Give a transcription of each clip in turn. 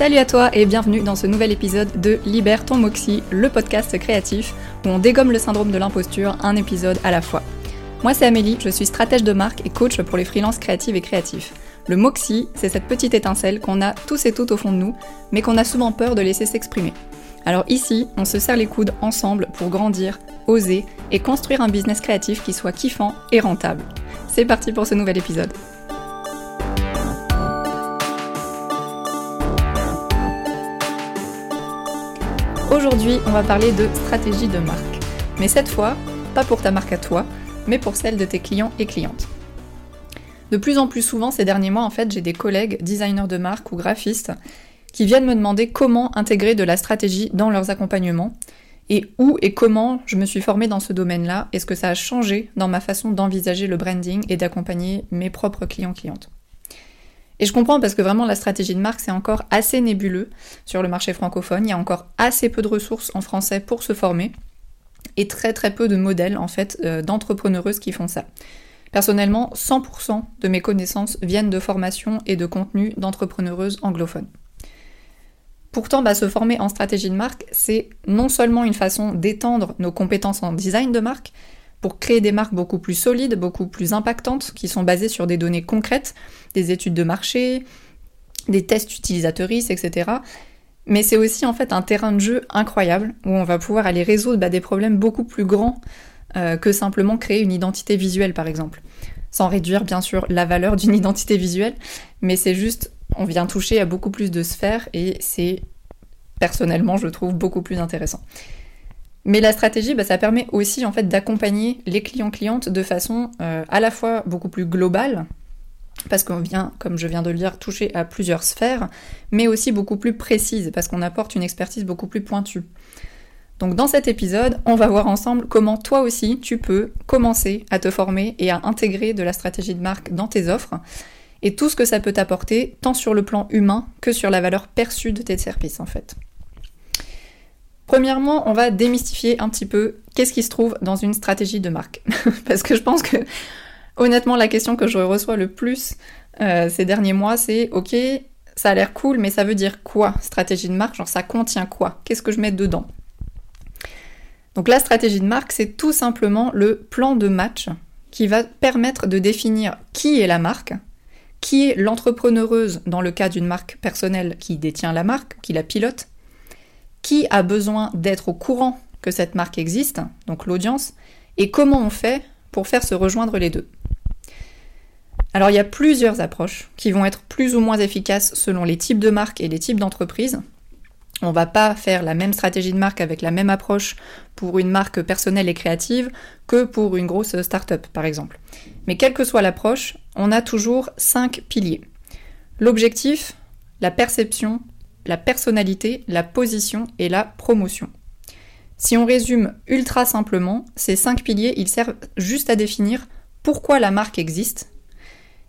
Salut à toi et bienvenue dans ce nouvel épisode de Libère ton Moxie, le podcast créatif où on dégomme le syndrome de l'imposture un épisode à la fois. Moi c'est Amélie, je suis stratège de marque et coach pour les freelances créatives et créatifs. Le Moxie, c'est cette petite étincelle qu'on a tous et toutes au fond de nous, mais qu'on a souvent peur de laisser s'exprimer. Alors ici, on se serre les coudes ensemble pour grandir, oser et construire un business créatif qui soit kiffant et rentable. C'est parti pour ce nouvel épisode. Aujourd'hui, on va parler de stratégie de marque. Mais cette fois, pas pour ta marque à toi, mais pour celle de tes clients et clientes. De plus en plus souvent ces derniers mois, en fait, j'ai des collègues designers de marque ou graphistes qui viennent me demander comment intégrer de la stratégie dans leurs accompagnements et où et comment je me suis formée dans ce domaine-là et ce que ça a changé dans ma façon d'envisager le branding et d'accompagner mes propres clients-clientes? Et je comprends parce que vraiment la stratégie de marque c'est encore assez nébuleux sur le marché francophone, il y a encore assez peu de ressources en français pour se former et très très peu de modèles en fait euh, d'entrepreneureuses qui font ça. Personnellement, 100% de mes connaissances viennent de formations et de contenus d'entrepreneureuses anglophones. Pourtant, bah, se former en stratégie de marque, c'est non seulement une façon d'étendre nos compétences en design de marque, pour créer des marques beaucoup plus solides, beaucoup plus impactantes, qui sont basées sur des données concrètes, des études de marché, des tests utilisateuristes, etc. Mais c'est aussi en fait un terrain de jeu incroyable où on va pouvoir aller résoudre bah, des problèmes beaucoup plus grands euh, que simplement créer une identité visuelle par exemple. Sans réduire bien sûr la valeur d'une identité visuelle, mais c'est juste on vient toucher à beaucoup plus de sphères et c'est personnellement, je trouve, beaucoup plus intéressant. Mais la stratégie, bah, ça permet aussi en fait d'accompagner les clients-clientes de façon euh, à la fois beaucoup plus globale, parce qu'on vient, comme je viens de le dire, toucher à plusieurs sphères, mais aussi beaucoup plus précise, parce qu'on apporte une expertise beaucoup plus pointue. Donc dans cet épisode, on va voir ensemble comment toi aussi tu peux commencer à te former et à intégrer de la stratégie de marque dans tes offres et tout ce que ça peut t'apporter, tant sur le plan humain que sur la valeur perçue de tes services en fait. Premièrement, on va démystifier un petit peu qu'est-ce qui se trouve dans une stratégie de marque. Parce que je pense que, honnêtement, la question que je reçois le plus euh, ces derniers mois, c'est ok, ça a l'air cool, mais ça veut dire quoi stratégie de marque? Genre, ça contient quoi? Qu'est-ce que je mets dedans? Donc, la stratégie de marque, c'est tout simplement le plan de match qui va permettre de définir qui est la marque, qui est l'entrepreneureuse dans le cas d'une marque personnelle qui détient la marque, qui la pilote, qui a besoin d'être au courant que cette marque existe, donc l'audience, et comment on fait pour faire se rejoindre les deux. Alors il y a plusieurs approches qui vont être plus ou moins efficaces selon les types de marques et les types d'entreprises. On va pas faire la même stratégie de marque avec la même approche pour une marque personnelle et créative que pour une grosse start-up par exemple. Mais quelle que soit l'approche, on a toujours cinq piliers. L'objectif, la perception, la personnalité, la position et la promotion. Si on résume ultra simplement, ces cinq piliers, ils servent juste à définir pourquoi la marque existe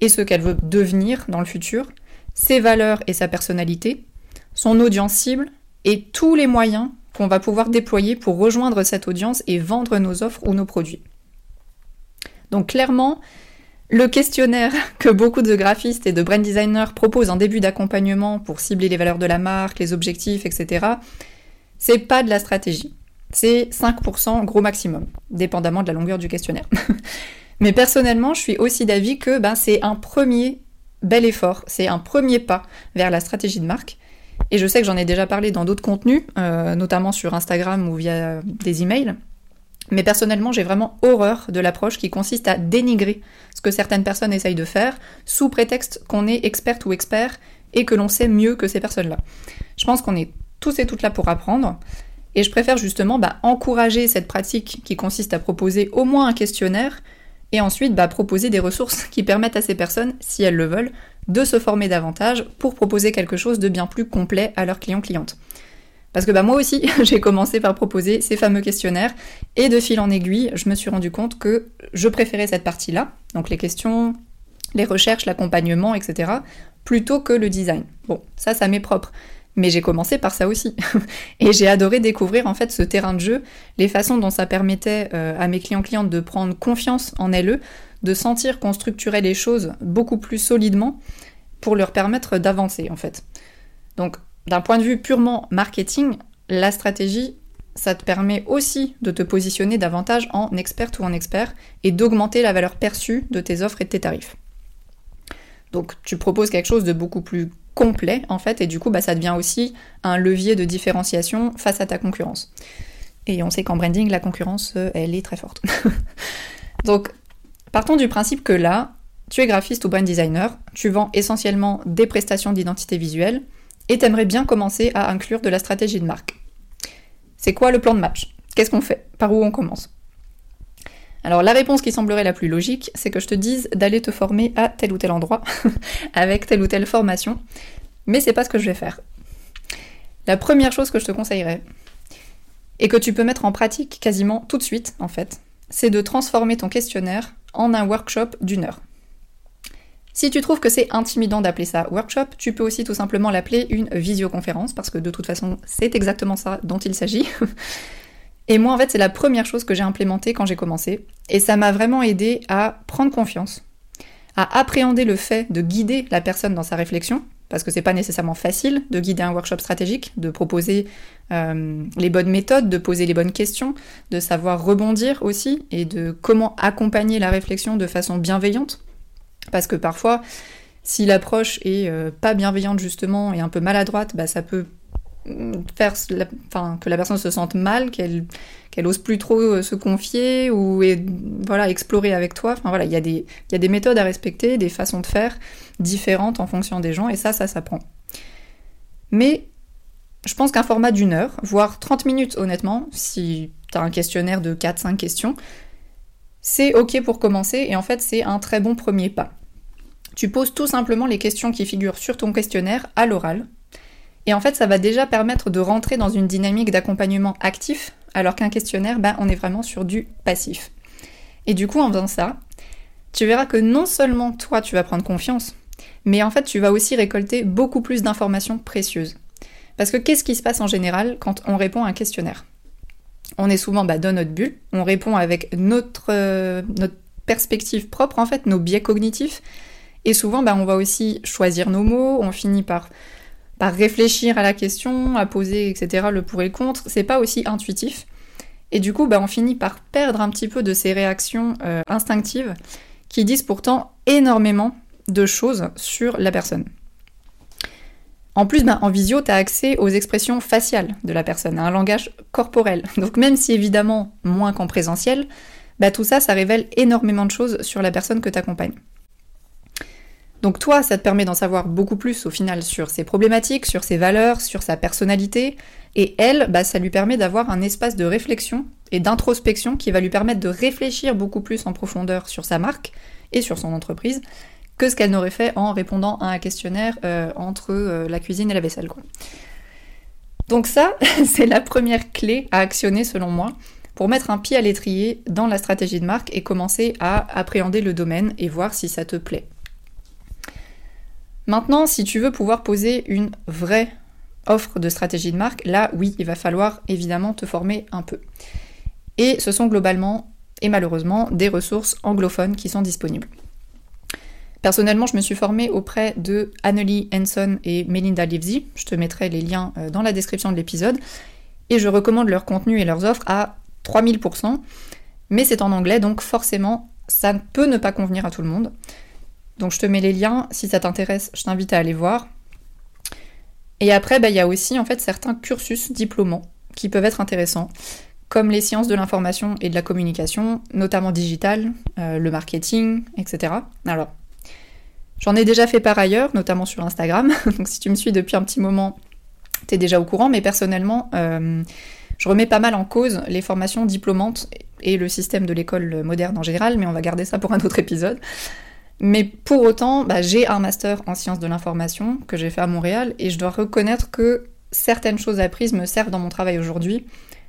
et ce qu'elle veut devenir dans le futur, ses valeurs et sa personnalité, son audience cible et tous les moyens qu'on va pouvoir déployer pour rejoindre cette audience et vendre nos offres ou nos produits. Donc clairement, le questionnaire que beaucoup de graphistes et de brand designers proposent en début d'accompagnement pour cibler les valeurs de la marque, les objectifs, etc., c'est pas de la stratégie. C'est 5% gros maximum, dépendamment de la longueur du questionnaire. Mais personnellement, je suis aussi d'avis que ben, c'est un premier bel effort, c'est un premier pas vers la stratégie de marque. Et je sais que j'en ai déjà parlé dans d'autres contenus, euh, notamment sur Instagram ou via des emails. Mais personnellement, j'ai vraiment horreur de l'approche qui consiste à dénigrer ce que certaines personnes essayent de faire sous prétexte qu'on est experte ou expert et que l'on sait mieux que ces personnes-là. Je pense qu'on est tous et toutes là pour apprendre et je préfère justement bah, encourager cette pratique qui consiste à proposer au moins un questionnaire et ensuite bah, proposer des ressources qui permettent à ces personnes, si elles le veulent, de se former davantage pour proposer quelque chose de bien plus complet à leurs clients-clientes. Parce que bah, moi aussi, j'ai commencé par proposer ces fameux questionnaires, et de fil en aiguille, je me suis rendu compte que je préférais cette partie-là, donc les questions, les recherches, l'accompagnement, etc., plutôt que le design. Bon, ça, ça m'est propre. Mais j'ai commencé par ça aussi. et j'ai adoré découvrir en fait ce terrain de jeu, les façons dont ça permettait euh, à mes clients-clientes de prendre confiance en elles, de sentir qu'on structurait les choses beaucoup plus solidement pour leur permettre d'avancer en fait. Donc d'un point de vue purement marketing, la stratégie, ça te permet aussi de te positionner davantage en experte ou en expert et d'augmenter la valeur perçue de tes offres et de tes tarifs. Donc tu proposes quelque chose de beaucoup plus complet en fait et du coup bah, ça devient aussi un levier de différenciation face à ta concurrence. Et on sait qu'en branding la concurrence euh, elle est très forte. Donc partons du principe que là tu es graphiste ou brand designer, tu vends essentiellement des prestations d'identité visuelle et t'aimerais bien commencer à inclure de la stratégie de marque. C'est quoi le plan de match? Qu'est-ce qu'on fait? Par où on commence? Alors la réponse qui semblerait la plus logique, c'est que je te dise d'aller te former à tel ou tel endroit, avec telle ou telle formation, mais c'est pas ce que je vais faire. La première chose que je te conseillerais, et que tu peux mettre en pratique quasiment tout de suite en fait, c'est de transformer ton questionnaire en un workshop d'une heure. Si tu trouves que c'est intimidant d'appeler ça workshop, tu peux aussi tout simplement l'appeler une visioconférence, parce que de toute façon, c'est exactement ça dont il s'agit. Et moi, en fait, c'est la première chose que j'ai implémentée quand j'ai commencé. Et ça m'a vraiment aidé à prendre confiance, à appréhender le fait de guider la personne dans sa réflexion, parce que c'est pas nécessairement facile de guider un workshop stratégique, de proposer euh, les bonnes méthodes, de poser les bonnes questions, de savoir rebondir aussi, et de comment accompagner la réflexion de façon bienveillante. Parce que parfois, si l'approche est euh, pas bienveillante justement et un peu maladroite, bah, ça peut faire enfin, que la personne se sente mal, qu'elle qu'elle ose plus trop euh, se confier ou voilà explorer avec toi. Enfin voilà, il y, a des, y a des méthodes à respecter, des façons de faire différentes en fonction des gens et ça, ça s'apprend. Mais je pense qu'un format d'une heure, voire 30 minutes honnêtement, si tu as un questionnaire de 4-5 questions, c'est ok pour commencer et en fait c'est un très bon premier pas. Tu poses tout simplement les questions qui figurent sur ton questionnaire à l'oral et en fait, ça va déjà permettre de rentrer dans une dynamique d'accompagnement actif, alors qu'un questionnaire, ben, on est vraiment sur du passif. Et du coup, en faisant ça, tu verras que non seulement toi, tu vas prendre confiance, mais en fait, tu vas aussi récolter beaucoup plus d'informations précieuses. Parce que qu'est-ce qui se passe en général quand on répond à un questionnaire? On est souvent bah, dans notre bulle, on répond avec notre, euh, notre perspective propre, en fait, nos biais cognitifs, et souvent, bah, on va aussi choisir nos mots, on finit par par réfléchir à la question, à poser, etc., le pour et le contre, c'est pas aussi intuitif. Et du coup, bah, on finit par perdre un petit peu de ces réactions euh, instinctives qui disent pourtant énormément de choses sur la personne. En plus, bah, en visio, tu as accès aux expressions faciales de la personne, à un langage corporel. Donc même si évidemment moins qu'en présentiel, bah, tout ça, ça révèle énormément de choses sur la personne que tu accompagnes. Donc toi, ça te permet d'en savoir beaucoup plus au final sur ses problématiques, sur ses valeurs, sur sa personnalité. Et elle, bah, ça lui permet d'avoir un espace de réflexion et d'introspection qui va lui permettre de réfléchir beaucoup plus en profondeur sur sa marque et sur son entreprise que ce qu'elle n'aurait fait en répondant à un questionnaire euh, entre euh, la cuisine et la vaisselle. Donc ça, c'est la première clé à actionner selon moi pour mettre un pied à l'étrier dans la stratégie de marque et commencer à appréhender le domaine et voir si ça te plaît. Maintenant, si tu veux pouvoir poser une vraie offre de stratégie de marque, là oui, il va falloir évidemment te former un peu. Et ce sont globalement et malheureusement des ressources anglophones qui sont disponibles. Personnellement, je me suis formée auprès de Annelie Henson et Melinda Livesey. Je te mettrai les liens euh, dans la description de l'épisode. Et je recommande leur contenu et leurs offres à 3000%. Mais c'est en anglais, donc forcément, ça peut ne pas convenir à tout le monde. Donc je te mets les liens, si ça t'intéresse, je t'invite à aller voir. Et après, bah, il y a aussi en fait certains cursus diplômants qui peuvent être intéressants, comme les sciences de l'information et de la communication, notamment digital, euh, le marketing, etc. Alors, j'en ai déjà fait par ailleurs, notamment sur Instagram, donc si tu me suis depuis un petit moment, t'es déjà au courant, mais personnellement, euh, je remets pas mal en cause les formations diplômantes et le système de l'école moderne en général, mais on va garder ça pour un autre épisode. Mais pour autant, bah, j'ai un master en sciences de l'information que j'ai fait à Montréal et je dois reconnaître que certaines choses apprises me servent dans mon travail aujourd'hui,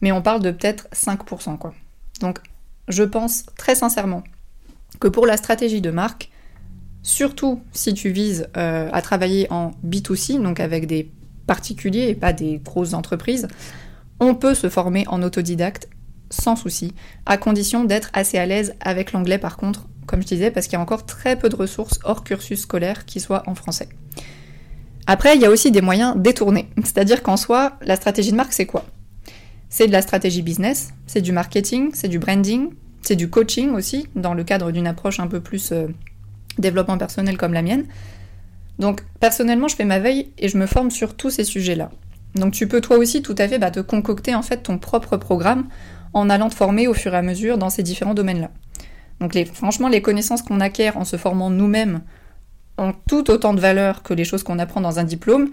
mais on parle de peut-être 5%. Quoi. Donc je pense très sincèrement que pour la stratégie de marque, surtout si tu vises euh, à travailler en B2C, donc avec des particuliers et pas des grosses entreprises, on peut se former en autodidacte sans souci, à condition d'être assez à l'aise avec l'anglais par contre comme je disais, parce qu'il y a encore très peu de ressources hors cursus scolaire qui soient en français. Après, il y a aussi des moyens détournés. C'est-à-dire qu'en soi, la stratégie de marque, c'est quoi? C'est de la stratégie business, c'est du marketing, c'est du branding, c'est du coaching aussi, dans le cadre d'une approche un peu plus euh, développement personnel comme la mienne. Donc personnellement, je fais ma veille et je me forme sur tous ces sujets-là. Donc tu peux toi aussi tout à fait bah, te concocter en fait ton propre programme en allant te former au fur et à mesure dans ces différents domaines-là. Donc franchement, les connaissances qu'on acquiert en se formant nous-mêmes ont tout autant de valeur que les choses qu'on apprend dans un diplôme.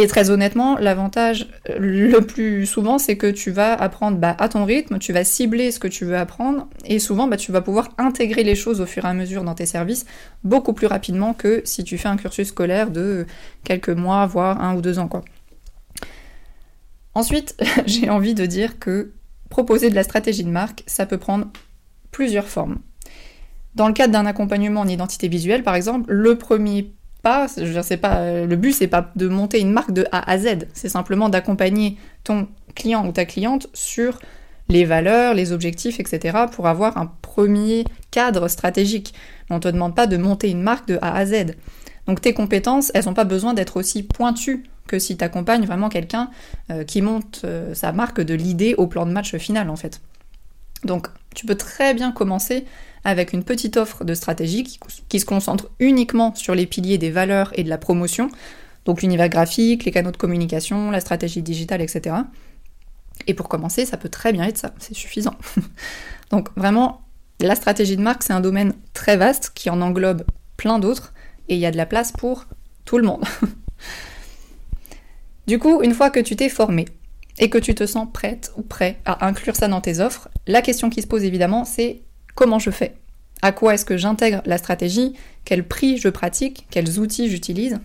Et très honnêtement, l'avantage euh, le plus souvent, c'est que tu vas apprendre bah, à ton rythme, tu vas cibler ce que tu veux apprendre, et souvent bah, tu vas pouvoir intégrer les choses au fur et à mesure dans tes services beaucoup plus rapidement que si tu fais un cursus scolaire de quelques mois, voire un ou deux ans. Ensuite, j'ai envie de dire que proposer de la stratégie de marque, ça peut prendre plusieurs formes. Dans le cadre d'un accompagnement en identité visuelle, par exemple, le premier pas, je pas, le but c'est pas de monter une marque de A à Z, c'est simplement d'accompagner ton client ou ta cliente sur les valeurs, les objectifs, etc. pour avoir un premier cadre stratégique. On ne te demande pas de monter une marque de A à Z. Donc tes compétences, elles n'ont pas besoin d'être aussi pointues que si tu accompagnes vraiment quelqu'un euh, qui monte euh, sa marque de l'idée au plan de match final en fait. Donc tu peux très bien commencer avec une petite offre de stratégie qui, se concentre uniquement sur les piliers des valeurs et de la promotion, donc l'univers graphique, les canaux de communication, la stratégie digitale, etc. Et pour commencer, ça peut très bien être ça, c'est suffisant. donc vraiment, la stratégie de marque, c'est un domaine très vaste qui en englobe plein d'autres, et il y a de la place pour tout le monde. du coup, une fois que tu t'es formé, et que tu te sens prête ou prêt à inclure ça dans tes offres, la question qui se pose évidemment, c'est comment je fais? À quoi est-ce que j'intègre la stratégie? Quel prix je pratique? Quels outils j'utilise?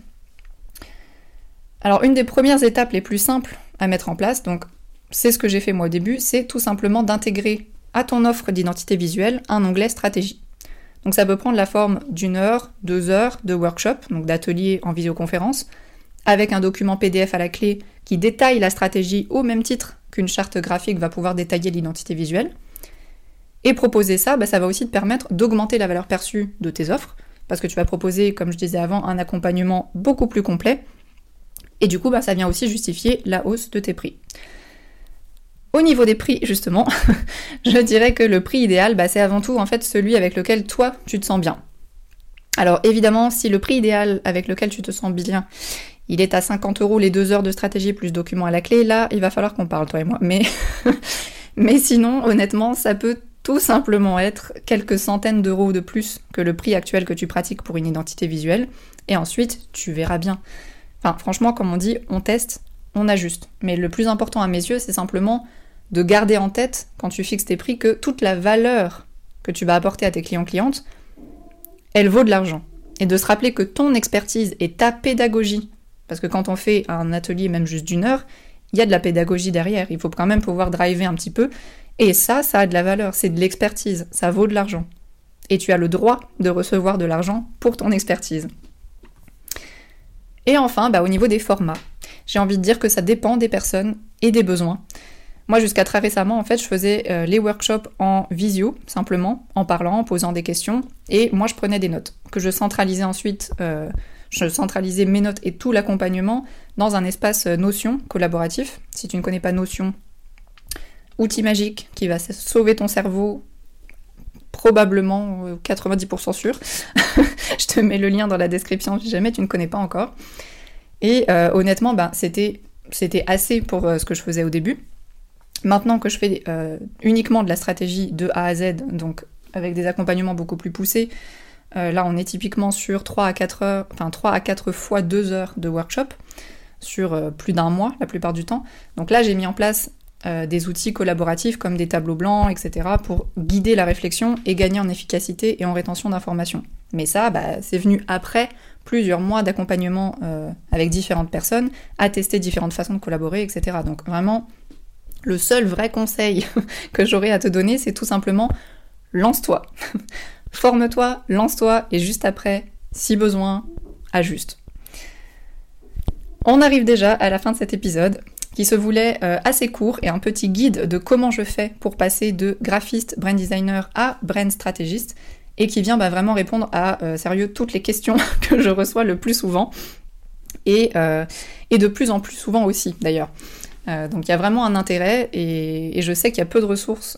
Alors une des premières étapes les plus simples à mettre en place, donc c'est ce que j'ai fait moi au début, c'est tout simplement d'intégrer à ton offre d'identité visuelle un onglet stratégie. Donc ça peut prendre la forme d'une heure, deux heures de workshop, donc d'atelier en visioconférence, avec un document PDF à la clé qui détaille la stratégie au même titre qu'une charte graphique va pouvoir détailler l'identité visuelle. Et proposer ça, bah, ça va aussi te permettre d'augmenter la valeur perçue de tes offres, parce que tu vas proposer, comme je disais avant, un accompagnement beaucoup plus complet. Et du coup, bah, ça vient aussi justifier la hausse de tes prix. Au niveau des prix, justement, je dirais que le prix idéal, bah, c'est avant tout en fait celui avec lequel toi tu te sens bien. Alors évidemment, si le prix idéal avec lequel tu te sens bien, il est à 50 euros les deux heures de stratégie plus documents à la clé, là, il va falloir qu'on parle, toi et moi. Mais, mais sinon, honnêtement, ça peut tout simplement être quelques centaines d'euros de plus que le prix actuel que tu pratiques pour une identité visuelle, et ensuite tu verras bien. Enfin, franchement, comme on dit, on teste, on ajuste. Mais le plus important à mes yeux, c'est simplement de garder en tête, quand tu fixes tes prix, que toute la valeur que tu vas apporter à tes clients-clientes, elle vaut de l'argent. Et de se rappeler que ton expertise et ta pédagogie, parce que quand on fait un atelier même juste d'une heure, il y a de la pédagogie derrière, il faut quand même pouvoir driver un petit peu, et ça, ça a de la valeur, c'est de l'expertise, ça vaut de l'argent. Et tu as le droit de recevoir de l'argent pour ton expertise. Et enfin, bah, au niveau des formats, j'ai envie de dire que ça dépend des personnes et des besoins. Moi, jusqu'à très récemment, en fait, je faisais euh, les workshops en visio, simplement, en parlant, en posant des questions, et moi, je prenais des notes, que je centralisais ensuite, euh, je centralisais mes notes et tout l'accompagnement dans un espace euh, Notion collaboratif. Si tu ne connais pas Notion, outil magique qui va sauver ton cerveau probablement 90% euh, sûr. je te mets le lien dans la description si jamais tu ne connais pas encore. Et euh, honnêtement, ben, c'était, assez pour euh, ce que je faisais au début. Maintenant que je fais uniquement de la stratégie de A à Z, donc avec des accompagnements beaucoup plus poussés, là on est typiquement sur 3 à 4 heures, enfin 3 à 4 fois 2 heures de workshop sur plus d'un mois la plupart du temps. Donc là j'ai mis en place euh, des outils collaboratifs comme des tableaux blancs, etc., pour guider la réflexion et gagner en efficacité et en rétention d'informations. Mais ça, bah, c'est venu après plusieurs mois d'accompagnement euh, avec différentes personnes, à tester différentes façons de collaborer, etc. Donc vraiment, le seul vrai conseil que j'aurais à te donner, c'est tout simplement lance-toi. Forme-toi, lance-toi, et juste après, si besoin, ajuste. On arrive déjà à la fin de cet épisode qui se voulait euh, assez court et un petit guide de comment je fais pour passer de graphiste, brand designer à brand stratégiste et qui vient bah, vraiment répondre à euh, sérieux toutes les questions que je reçois le plus souvent. et, et de plus en plus souvent aussi d'ailleurs. donc il y a vraiment un intérêt et, et je sais qu'il y a peu de ressources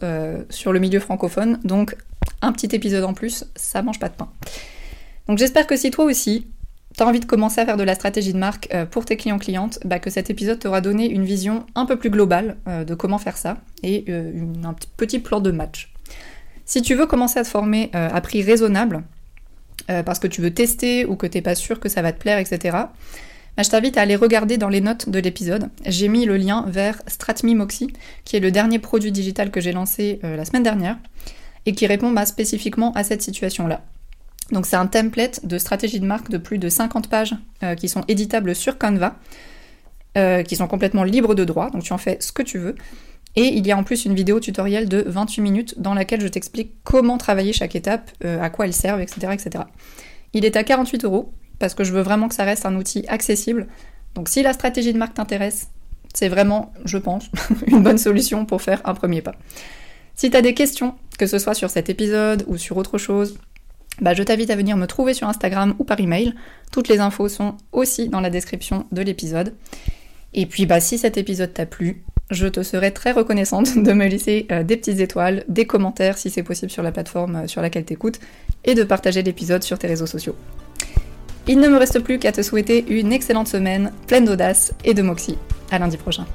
sur le milieu francophone, donc un petit épisode en plus, ça mange pas de pain. Donc j'espère que si toi aussi, tu as envie de commencer à faire de la stratégie de marque euh, pour tes clients-clientes, bah, que cet épisode t'aura donné une vision un peu plus globale euh, de comment faire ça et euh, un petit plan de match. Si tu veux commencer à te former à prix raisonnable, parce que tu veux tester ou que t'es pas sûr que ça va te plaire, etc., bah, je t'invite à aller regarder dans les notes de l'épisode. J'ai mis le lien vers Stratme Moxie, qui est le dernier produit digital que j'ai lancé la semaine dernière et qui répond bah, spécifiquement à cette situation-là. Donc c'est un template de stratégie de marque de plus de 50 pages euh, qui sont éditables sur Canva, euh, qui sont complètement libres de droit, donc tu en fais ce que tu veux. Et il y a en plus une vidéo tutoriel de 28 minutes dans laquelle je t'explique comment travailler chaque étape, euh, à quoi elle sert, etc., etc. Il est à 48 euros parce que je veux vraiment que ça reste un outil accessible. Donc si la stratégie de marque t'intéresse, c'est vraiment, je pense, une bonne solution pour faire un premier pas. Si tu as des questions, que ce soit sur cet épisode ou sur autre chose, bah, je t'invite à venir me trouver sur Instagram ou par email. Toutes les infos sont aussi dans la description de l'épisode. Et puis bah, si cet épisode t'a plu, je te serais très reconnaissante de me laisser euh, des petites étoiles, des commentaires si c'est possible sur la plateforme euh, sur laquelle t'écoutes, et de partager l'épisode sur tes réseaux sociaux. Il ne me reste plus qu'à te souhaiter une excellente semaine, pleine d'audace et de moxie. À lundi prochain.